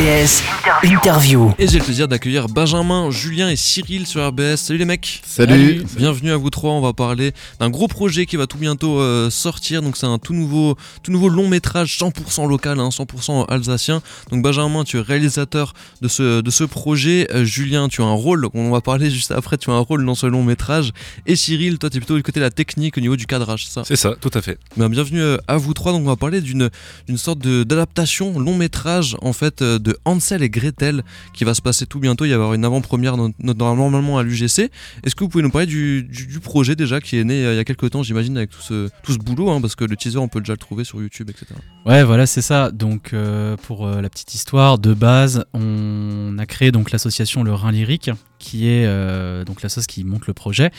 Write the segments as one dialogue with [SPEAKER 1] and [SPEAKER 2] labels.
[SPEAKER 1] RBS Interview.
[SPEAKER 2] Et j'ai le plaisir d'accueillir Benjamin, Julien et Cyril sur RBS. Salut les mecs.
[SPEAKER 3] Salut.
[SPEAKER 2] Bienvenue à vous trois. On va parler d'un gros projet qui va tout bientôt euh, sortir. Donc c'est un tout nouveau, tout nouveau long métrage 100% local, hein, 100% alsacien. Donc Benjamin, tu es réalisateur de ce, de ce projet. Euh, Julien, tu as un rôle. On va parler juste après. Tu as un rôle dans ce long métrage. Et Cyril, toi, tu es plutôt du côté de la technique au niveau du cadrage, c'est ça?
[SPEAKER 3] C'est ça, tout à fait.
[SPEAKER 2] Ben, bienvenue euh, à vous trois. Donc on va parler d'une sorte de- d'adaptation long métrage en fait euh, de Hansel et Gretel qui va se passer tout bientôt. Il y avoir une avant-première no- no- normalement à l'UGC. Est-ce que vous pouvez nous parler du, projet déjà qui est né euh, il y a quelques temps, j'imagine, avec tout ce, tout ce boulot, hein, parce que le teaser on peut déjà le trouver sur YouTube, etc.
[SPEAKER 4] Ouais, voilà, c'est ça. Donc, euh, pour euh, la petite histoire, de base, on a créé donc l'association Le Rhin Lyrique, qui est euh, donc l'association qui monte le projet,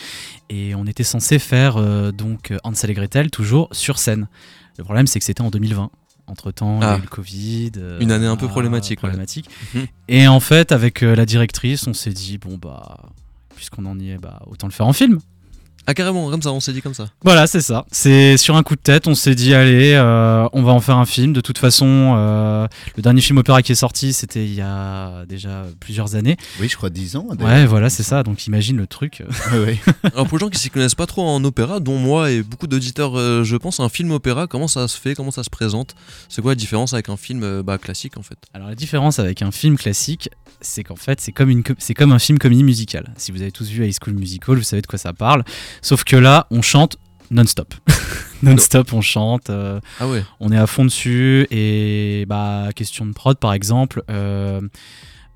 [SPEAKER 4] et on était censé faire donc Hansel et Gretel toujours sur scène. Le problème, c'est que c'était en 2020. Entre temps, il y a
[SPEAKER 2] Ah.
[SPEAKER 4] eu le Covid. euh,
[SPEAKER 2] Une année un peu problématique, ouais.
[SPEAKER 4] problématique.
[SPEAKER 2] Mhm.
[SPEAKER 4] Et en fait, avec euh, la directrice, on s'est dit bon bah, puisqu'on en y est, bah autant le faire en film.
[SPEAKER 2] Ah carrément, comme ça, on s'est dit comme ça.
[SPEAKER 4] Voilà, c'est ça. C'est sur un coup de tête, on s'est dit allez, euh, on va en faire un film. De toute façon, euh, le dernier film opéra qui est sorti, c'était il y a déjà plusieurs années.
[SPEAKER 3] Oui, je crois 10 ans.
[SPEAKER 4] Ouais, voilà, c'est ça. Donc imagine le truc.
[SPEAKER 3] Ouais, ouais.
[SPEAKER 2] Alors pour les gens qui s'y connaissent pas trop en opéra, dont moi et beaucoup d'auditeurs, euh, je pense, un film opéra, comment ça se fait, comment ça se présente? C'est quoi la différence avec un film euh, bah, classique en fait?
[SPEAKER 4] Alors la différence avec un film classique, c'est qu'en fait, c'est comme, une c'est comme un film comédie musicale. Si vous avez tous vu High School Musical, vous savez de quoi ça parle. Sauf que là, on chante non-stop. non-stop, on chante. euh,
[SPEAKER 2] Ah ouais
[SPEAKER 4] on est à fond dessus et bah question de prod par exemple euh,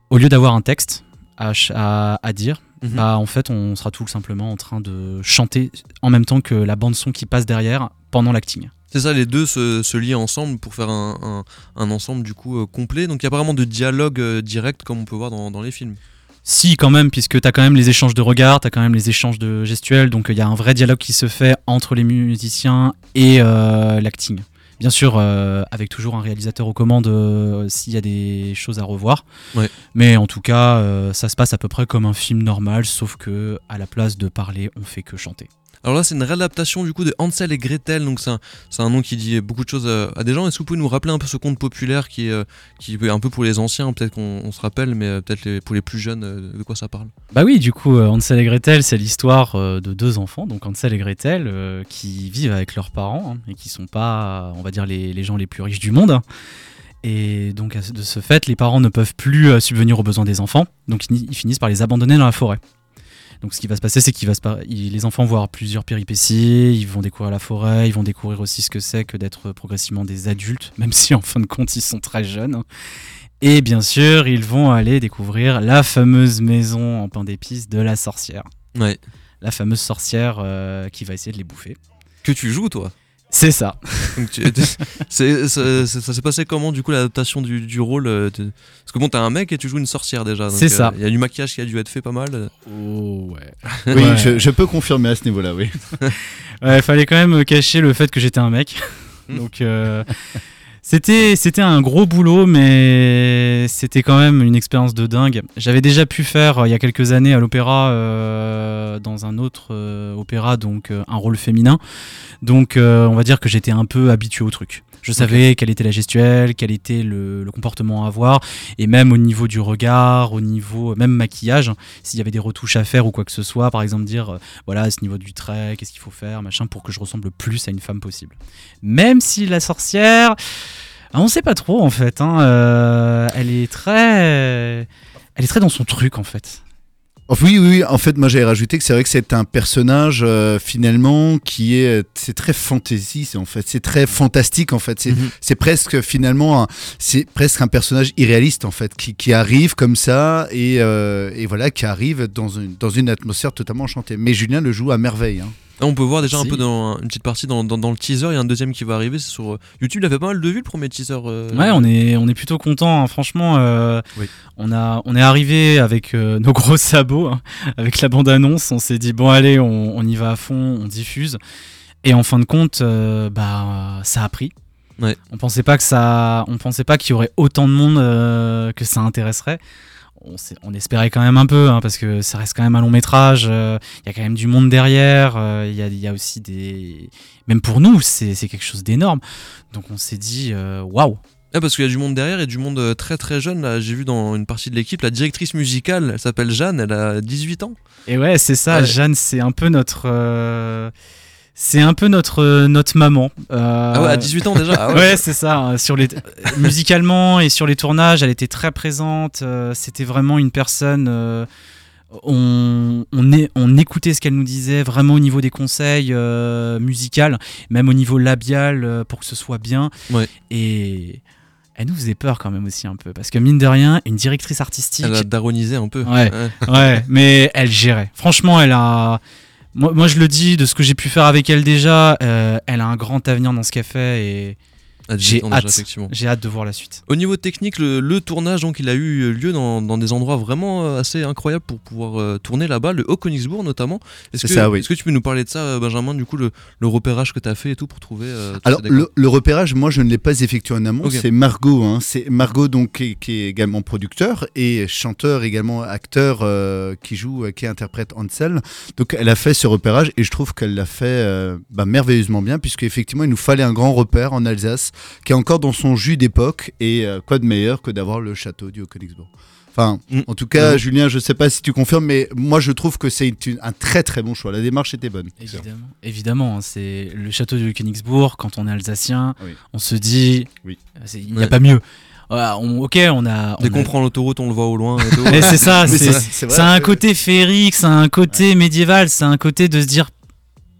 [SPEAKER 4] au lieu d'avoir un texte à, à- à dire
[SPEAKER 2] Mhm.
[SPEAKER 4] bah en fait on sera tout simplement en train de chanter en même temps que la bande son qui passe derrière pendant l'acting
[SPEAKER 2] C'est ça, les deux se, se lient ensemble pour faire un, un- un ensemble du coup euh, complet. Donc il y a pas vraiment de dialogue euh, direct comme on peut voir dans, dans les films.
[SPEAKER 4] si quand même puisque tu as quand même les échanges de regards tu as quand même les échanges de gestuels donc il y a un vrai dialogue qui se fait entre les musiciens et euh, l'acting Bien sûr, euh, avec toujours un réalisateur aux commandes euh, s'il y a des choses à revoir.
[SPEAKER 2] Ouais.
[SPEAKER 4] Mais en tout cas, euh, ça se passe à peu près comme un film normal, sauf que à la place de parler, on fait que chanter.
[SPEAKER 2] Alors là, c'est une réadaptation du coup de Hansel et Gretel, donc c'est un, un nom qui dit beaucoup de choses euh, à des gens. Est-ce que vous pouvez nous rappeler un peu ce conte populaire qui est, euh, qui est un peu pour les anciens, peut-être qu'on on se rappelle, mais euh, peut-être pour les plus jeunes, de quoi ça parle?
[SPEAKER 4] Bah oui, du coup, Hansel et Gretel, c'est l'histoire de deux enfants, donc Hansel et Gretel, qui vivent avec leurs parents hein, et qui sont pas, on va dire, les, les gens les plus riches du monde. hein. Et donc, de ce fait, les parents ne peuvent plus subvenir aux besoins des enfants, donc ils finissent par les abandonner dans la forêt. Donc, ce qui va se passer, c'est que les enfants vont avoir plusieurs péripéties, ils vont découvrir la forêt, ils vont découvrir aussi ce que c'est que d'être progressivement des adultes, même si en fin de compte, ils sont très jeunes. Et bien sûr, ils vont aller découvrir la fameuse maison en pain d'épices de la sorcière.
[SPEAKER 2] Ouais.
[SPEAKER 4] La fameuse sorcière euh, qui va essayer de les bouffer.
[SPEAKER 2] Que tu joues toi?
[SPEAKER 4] C'est ça.
[SPEAKER 2] Donc, tu- c'est- Ça s'est passé comment du coup l'adaptation du, du rôle euh, Parce que bon, t'es un mec et tu joues une sorcière déjà. donc,
[SPEAKER 4] C'est ça.
[SPEAKER 2] Il y a du maquillage qui a dû être fait pas mal.
[SPEAKER 4] Oh ouais.
[SPEAKER 3] Oui,
[SPEAKER 4] Ouais.
[SPEAKER 3] je, je peux confirmer à ce niveau-là, oui.
[SPEAKER 4] Il fallait quand même cacher le fait que j'étais un mec. Donc euh, c'était c'était un gros boulot, mais c'était quand même une expérience de dingue. J'avais déjà pu faire euh, il y a quelques années à l'opéra euh, dans un autre euh, opéra, donc euh, un rôle féminin. Donc on va dire que j'étais un peu habitué au truc. Je savais quelle était la gestuelle, quel était le, le comportement à avoir, et même au niveau du regard, au niveau même maquillage, s'il y avait des retouches à faire ou quoi que ce soit, par exemple dire voilà à ce niveau du trait, qu'est-ce qu'il faut faire, machin, pour que je ressemble le plus à une femme possible. Même si la sorcière, ah, on sait pas trop en fait, hein, euh, elle est très, elle est très dans son truc en fait.
[SPEAKER 3] Oui, oui, oui, en fait, moi j'avais rajouté que c'est vrai que c'est un personnage euh, finalement qui est, c'est très fantasy, c'est en fait, c'est très fantastique en fait, c'est
[SPEAKER 2] Mhm.
[SPEAKER 3] presque finalement, un- c'est presque un personnage irréaliste en fait, qui, qui arrive comme ça et, euh, et voilà, qui arrive dans une, dans une atmosphère totalement enchantée. Mais Julien le joue à merveille. hein.
[SPEAKER 2] Là, on peut voir déjà un peu dans une petite partie dans, dans- dans le teaser. Il y a un deuxième qui va arriver. C'est sur euh, YouTube. Il a fait pas mal de vues le premier teaser. euh,
[SPEAKER 4] Ouais, on est, on est plutôt content. hein. Franchement, euh,
[SPEAKER 3] Oui.
[SPEAKER 4] on a, on est arrivé avec euh, nos gros sabots, hein, avec la bande annonce. On s'est dit bon allez, on, on y va à fond, on diffuse. Et en fin de compte, bah ça a pris.
[SPEAKER 2] Ouais.
[SPEAKER 4] On pensait pas que ça, on pensait pas qu'il y aurait autant de monde que ça intéresserait. On, espérait quand même un peu, hein, parce que ça reste quand même un long métrage. euh, Il y a quand même du monde derrière. euh, Il y, a, il y a aussi des, même pour nous, c'est quelque chose d'énorme. Donc on s'est dit euh, waouh.
[SPEAKER 2] Ah, parce qu'il y a du monde derrière et du monde très très jeune. Là, j'ai vu dans une partie de l'équipe la directrice musicale, elle s'appelle Jeanne, elle a 18 ans.
[SPEAKER 4] Et ouais, c'est ça.
[SPEAKER 2] Ouais.
[SPEAKER 4] Jeanne, c'est un peu notre. euh, C'est un peu notre, euh, notre maman. Euh,
[SPEAKER 2] Ah ouais, à 18 ans déjà. Ah ouais.
[SPEAKER 4] Ouais, c'est ça. euh, Sur les musicalement et sur les tournages, elle était très présente. euh, C'était vraiment une personne. euh, on, on, est, on écoutait ce qu'elle nous disait vraiment au niveau des conseils euh, musicaux, même au niveau labial euh, pour que ce soit bien.
[SPEAKER 2] Ouais.
[SPEAKER 4] Et elle nous faisait peur quand même aussi un peu parce que mine de rien, une directrice artistique.
[SPEAKER 2] Elle a daronisé un peu.
[SPEAKER 4] Ouais. Ouais, mais elle gérait. Franchement, elle a. Moi, moi, je le dis, de ce que j'ai pu faire avec elle déjà, euh, elle a un grand avenir dans ce qu'elle fait et
[SPEAKER 2] À 18
[SPEAKER 4] j'ai hâte. j'ai hâte de voir la suite.
[SPEAKER 2] Au niveau technique, le, le tournage, donc, il a eu lieu dans, dans des endroits vraiment euh, assez incroyables pour pouvoir euh, tourner là-bas, le Haut-Königsbourg notamment. Est-ce que,
[SPEAKER 3] oui.
[SPEAKER 2] Tu peux nous parler de ça, euh, Benjamin, du coup, le, le repérage que tu as fait et tout pour trouver euh,
[SPEAKER 3] Alors le, le repérage, moi je ne l'ai pas effectué en amont, c'est Margot, hein. c'est Margot donc qui, qui est également producteur et chanteur également acteur euh, qui joue, euh, qui interprète Ansel. Donc elle a fait ce repérage et je trouve qu'elle l'a fait euh, bah, merveilleusement bien puisque effectivement il nous fallait un grand repère en Alsace qui est encore dans son jus d'époque et euh, quoi de meilleur que d'avoir le château du Haut-Königsbourg. Enfin,
[SPEAKER 2] Mm.
[SPEAKER 3] en tout cas,
[SPEAKER 2] Mhm.
[SPEAKER 3] Julien, je sais pas si tu confirmes, mais moi je trouve que c'est un très très bon choix. La démarche était bonne.
[SPEAKER 4] Évidemment, évidemment hein, c'est le château de Königsbourg. Quand on est alsacien,
[SPEAKER 3] Oui.
[SPEAKER 4] on se dit,
[SPEAKER 3] Oui.
[SPEAKER 4] euh, il n'y a
[SPEAKER 2] Ouais.
[SPEAKER 4] pas mieux. Voilà, on- ok, on a.
[SPEAKER 2] Dès
[SPEAKER 4] on
[SPEAKER 2] qu'on
[SPEAKER 4] a-
[SPEAKER 2] prend l'autoroute, on le voit au loin. Et tout.
[SPEAKER 4] Mais c'est ça, c'est ça a un
[SPEAKER 3] c'est-
[SPEAKER 4] côté féerique, ça a un côté médiéval, c'est un côté de se dire.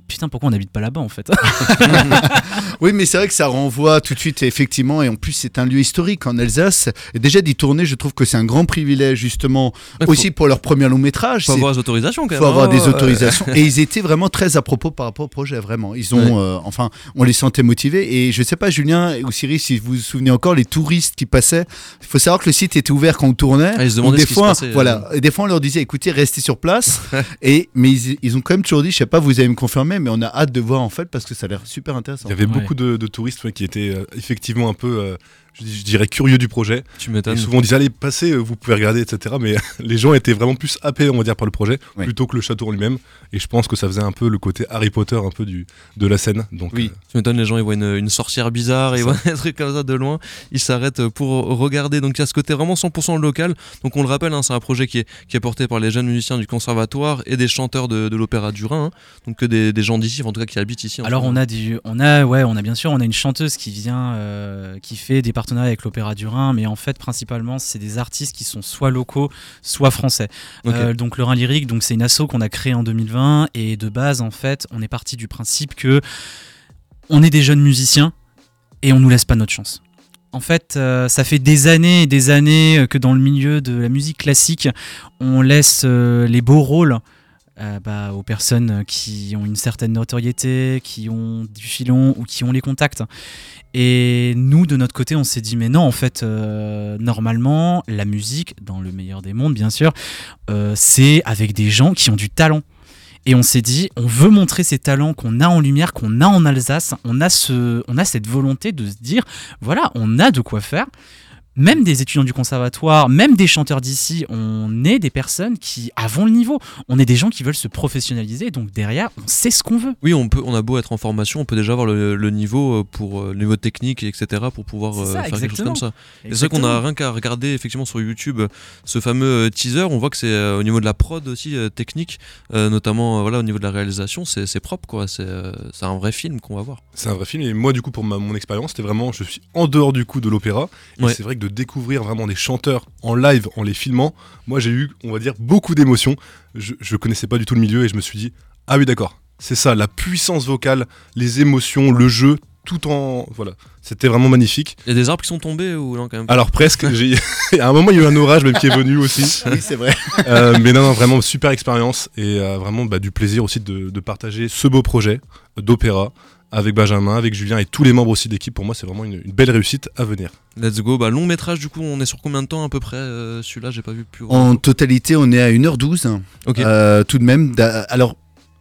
[SPEAKER 4] Putain, pourquoi on n'habite pas là-bas en fait?
[SPEAKER 3] Oui, mais c'est vrai que ça renvoie tout de suite, effectivement, et en plus c'est un lieu historique en Alsace. Et déjà d'y tourner, je trouve que c'est un grand privilège justement,
[SPEAKER 2] Ouais, faut-
[SPEAKER 3] aussi pour leur premier long métrage.
[SPEAKER 2] faut avoir les autorisations quand
[SPEAKER 3] faut
[SPEAKER 2] même.
[SPEAKER 3] avoir
[SPEAKER 2] hein,
[SPEAKER 3] des autorisations. Et ils étaient vraiment très à propos par rapport au projet, vraiment. Ils ont,
[SPEAKER 2] Ouais.
[SPEAKER 3] euh, enfin, on les sentait motivés. Et je sais pas, Julien ou Cyril, si vous vous souvenez encore, les touristes qui passaient. Il faut savoir que le site était ouvert quand on tournait.
[SPEAKER 2] Ah, ils se demandaient
[SPEAKER 3] des
[SPEAKER 2] ce qui se
[SPEAKER 3] fois,
[SPEAKER 2] passait, euh.
[SPEAKER 3] voilà. Et des fois, on leur disait, écoutez, restez sur place. et mais ils, ils ont quand même toujours dit, je sais pas, vous allez me confirmer, mais on a hâte de voir en fait parce que ça a l'air super intéressant.
[SPEAKER 5] Il y avait
[SPEAKER 4] Ouais.
[SPEAKER 5] Beaucoup de, de touristes ouais, qui étaient euh, effectivement un peu, euh, je, dirais, curieux du projet.
[SPEAKER 2] Tu
[SPEAKER 5] Et
[SPEAKER 2] m'étonnes.
[SPEAKER 5] souvent on disait allez passez, euh, vous pouvez regarder, etc. Mais les gens étaient vraiment plus happés, on va dire, par le projet,
[SPEAKER 3] Oui.
[SPEAKER 5] plutôt que le château en lui-même. Et je pense que ça faisait un peu le côté Harry Potter un peu du, de la scène. Donc,
[SPEAKER 3] Oui.
[SPEAKER 5] euh,
[SPEAKER 2] Tu m'étonnes, les gens ils voient une, une sorcière bizarre, ils voient des trucs comme ça de loin, ils s'arrêtent pour regarder. Donc il y a ce côté vraiment 100% local. Donc on le rappelle, hein, c'est un projet qui est, qui est porté par les jeunes musiciens du conservatoire et des chanteurs de, de l'opéra du Rhin. hein. Donc que des, des gens d'ici, en tout cas qui habitent ici.
[SPEAKER 4] Alors on a du, on a, ouais, on a bien sûr, on a une chanteuse qui vient, euh, qui fait des avec l'Opéra du Rhin, mais en fait principalement c'est des artistes qui sont soit locaux, soit français. Euh, donc le Rhin lyrique, donc c'est une asso qu'on a créée en 2020 et de base en fait on est parti du principe que on est des jeunes musiciens et on nous laisse pas notre chance. En fait, euh, ça fait des années et des années euh, que dans le milieu de la musique classique, on laisse euh, les beaux rôles euh, bah, aux personnes qui ont une certaine notoriété, qui ont du filon ou qui ont les contacts. Et nous, de notre côté, on s'est dit, mais non, en fait, euh, normalement, la musique, dans le meilleur des mondes, bien sûr, euh, c'est avec des gens qui ont du talent. Et on s'est dit, on veut montrer ces talents qu'on a en lumière, qu'on a en Alsace. On a, ce, on a cette volonté de se dire, voilà, on a de quoi faire. Même des étudiants du conservatoire, même des chanteurs d'ici, on est des personnes qui avons le niveau. On est des gens qui veulent se professionnaliser. Donc derrière, on sait ce qu'on veut.
[SPEAKER 2] Oui, on, peut, on a beau être en formation, on peut déjà avoir le, le niveau euh, pour euh, le niveau technique, etc. pour pouvoir euh,
[SPEAKER 4] ça,
[SPEAKER 2] faire quelque chose
[SPEAKER 4] exactement.
[SPEAKER 2] comme ça. Et C'est vrai qu'on a rien qu'à regarder effectivement sur YouTube ce fameux teaser. On voit que c'est euh, au niveau de la prod aussi euh, technique, euh, notamment voilà au niveau de la réalisation, c'est c'est propre quoi. C'est c'est un vrai film qu'on va voir.
[SPEAKER 5] c'est un vrai film. Et moi, du coup, pour ma- mon expérience, c'était vraiment, je suis en dehors du coup de l'opéra. Et
[SPEAKER 2] Ouais.
[SPEAKER 5] c'est vrai que de découvrir vraiment des chanteurs en live, en les filmant, moi j'ai eu, on va dire, beaucoup d'émotions. Je, je connaissais pas du tout le milieu et je me suis dit, ah oui, d'accord, c'est ça, la puissance vocale, les émotions, le jeu, tout en. Voilà, c'était vraiment magnifique.
[SPEAKER 2] Il y a des arbres qui sont tombés ou non quand même?
[SPEAKER 5] Alors presque, j'ai... à un moment il y a eu un orage même qui est venu aussi.
[SPEAKER 3] Oui, c'est vrai.
[SPEAKER 5] Euh, mais non, non, vraiment super expérience et euh, vraiment bah, du plaisir aussi de, de partager ce beau projet d'opéra avec Benjamin, avec Julien et tous les membres aussi d'équipe. Pour moi, c'est vraiment une, une belle réussite à venir.
[SPEAKER 2] Let's go. Bah, long métrage du coup, on est sur combien de temps à peu près euh, Celui-là, j'ai pas vu plus.
[SPEAKER 3] En totalité, on est à 1h12.
[SPEAKER 2] Ok.
[SPEAKER 3] Euh, tout de même. Alors,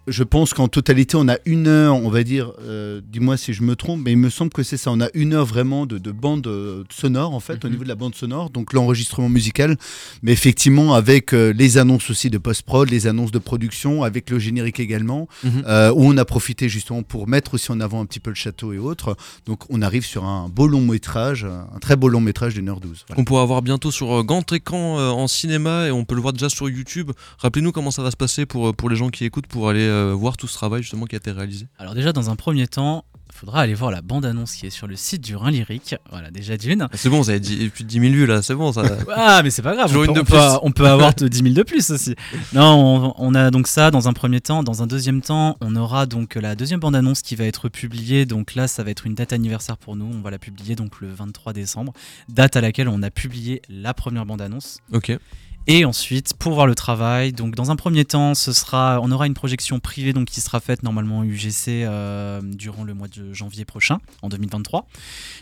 [SPEAKER 3] je pense qu'en totalité, on a une heure, on va dire, euh, dis-moi si je me trompe, mais il me semble que c'est ça. On a une heure vraiment de, de bande euh, sonore, en fait, au
[SPEAKER 2] Mhm.
[SPEAKER 3] niveau de la bande sonore, donc l'enregistrement musical, mais effectivement avec euh, les annonces aussi de post-prod, les annonces de production, avec le générique également,
[SPEAKER 2] Mhm.
[SPEAKER 3] où on a profité justement pour mettre aussi en avant un petit peu le château et autres. Donc on arrive sur un beau long métrage, un très beau long métrage d'une heure douze. Voilà.
[SPEAKER 2] On pourra voir bientôt sur grand écran en cinéma et on peut le voir déjà sur YouTube. Rappelez-nous comment ça va se passer pour, pour les gens qui écoutent pour aller voir tout ce travail justement qui a été réalisé.
[SPEAKER 4] Alors déjà, dans un premier temps, il faudra aller voir la bande-annonce qui est sur le site du Rhin Lyrique. Voilà, déjà d'une.
[SPEAKER 2] Ah, C'est bon, vous avez dit- plus de 10 000 vues là, c'est bon ça.
[SPEAKER 4] Ah, mais c'est pas grave. On,
[SPEAKER 2] une
[SPEAKER 4] peut,
[SPEAKER 2] de
[SPEAKER 4] on peut-
[SPEAKER 2] plus.
[SPEAKER 4] on peut avoir t- 10 000 de plus aussi. Non, on, on a donc ça dans un premier temps. Dans un deuxième temps, on aura donc la deuxième bande-annonce qui va être publiée. Donc là, ça va être une date anniversaire pour nous. On va la publier donc le 23 décembre, date à laquelle on a publié la première bande-annonce.
[SPEAKER 2] ok.
[SPEAKER 4] Et ensuite, pour voir le travail, donc dans un premier temps, ce sera, on aura une projection privée donc qui sera faite normalement UGC euh, durant le mois de janvier prochain, en 2023.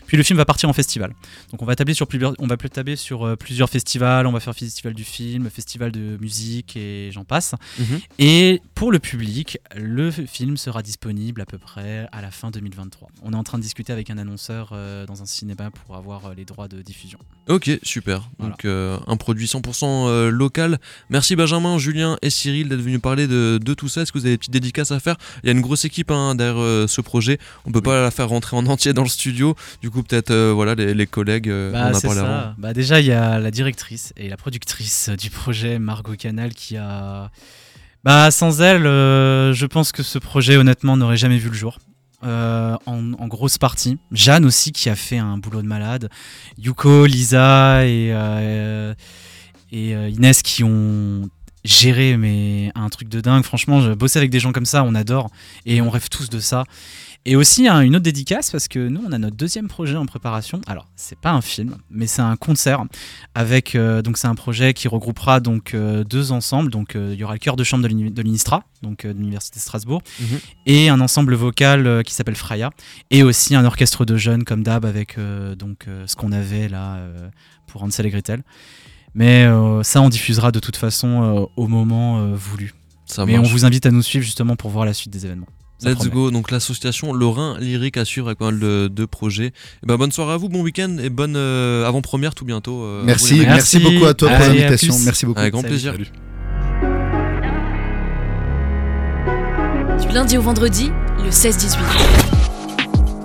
[SPEAKER 4] Puis le film va partir en festival. Donc on va tabler sur plusieurs, on va tabler sur euh, plusieurs festivals. On va faire festival du film, festival de musique et j'en passe.
[SPEAKER 2] Mhm.
[SPEAKER 4] Et pour le public, le film sera disponible à peu près à la fin 2023. On est en train de discuter avec un annonceur euh, dans un cinéma pour avoir les droits de diffusion.
[SPEAKER 2] Ok, super.
[SPEAKER 4] Voilà.
[SPEAKER 2] Donc euh, un produit 100% euh, local. Merci Benjamin, Julien et Cyril d'être venus parler de, de tout ça. Est-ce que vous avez des petites dédicaces à faire? Il y a une grosse équipe hein, derrière euh, ce projet. On peut pas la faire rentrer en entier dans le studio. Du coup, peut-être euh, voilà les, les collègues.
[SPEAKER 4] Bah,
[SPEAKER 2] on en a
[SPEAKER 4] c'est
[SPEAKER 2] parlé
[SPEAKER 4] ça.
[SPEAKER 2] avant.
[SPEAKER 4] Bah, déjà, il y a la directrice et la productrice du projet, Margot Canal, qui a. Bah, sans elle, euh, je pense que ce projet, honnêtement, n'aurait jamais vu le jour. Euh, en, en grosse partie. Jeanne aussi, qui a fait un boulot de malade. Yuko, Lisa et, euh, et euh, Inès qui ont géré mais un truc de dingue. Franchement, bosser avec des gens comme ça, on adore et on rêve tous de ça. Et aussi hein, une autre dédicace parce que nous on a notre deuxième projet en préparation. Alors c'est pas un film, mais c'est un concert avec euh, donc c'est un projet qui regroupera donc euh, deux ensembles. Donc euh, il y aura le chœur de chambre de l'Unistra, donc de l'université de Strasbourg,
[SPEAKER 2] Mhm.
[SPEAKER 4] et un ensemble vocal qui s'appelle Freya, et aussi un orchestre de jeunes comme d'hab avec donc ce qu'on avait là pour Hansel et Gretel. Mais euh, ça on diffusera de toute façon euh, au moment euh, voulu.
[SPEAKER 2] Ça
[SPEAKER 4] Mais on vous invite à nous suivre justement pour voir la suite des événements. Ça
[SPEAKER 2] Let's
[SPEAKER 4] promet.
[SPEAKER 2] go, donc l'association Lorrain Lyrique à suivre avec pas mal de, de projets. Et ben, bonne soirée à vous, bon week-end et bonne euh, avant-première tout bientôt. euh,
[SPEAKER 3] Merci, merci,
[SPEAKER 4] Merci.
[SPEAKER 3] beaucoup à toi pour
[SPEAKER 4] Allez,
[SPEAKER 3] l'invitation. Merci beaucoup.
[SPEAKER 2] Avec grand
[SPEAKER 4] Salut.
[SPEAKER 2] plaisir.
[SPEAKER 5] Salut.
[SPEAKER 6] Du lundi au vendredi, le 16-18.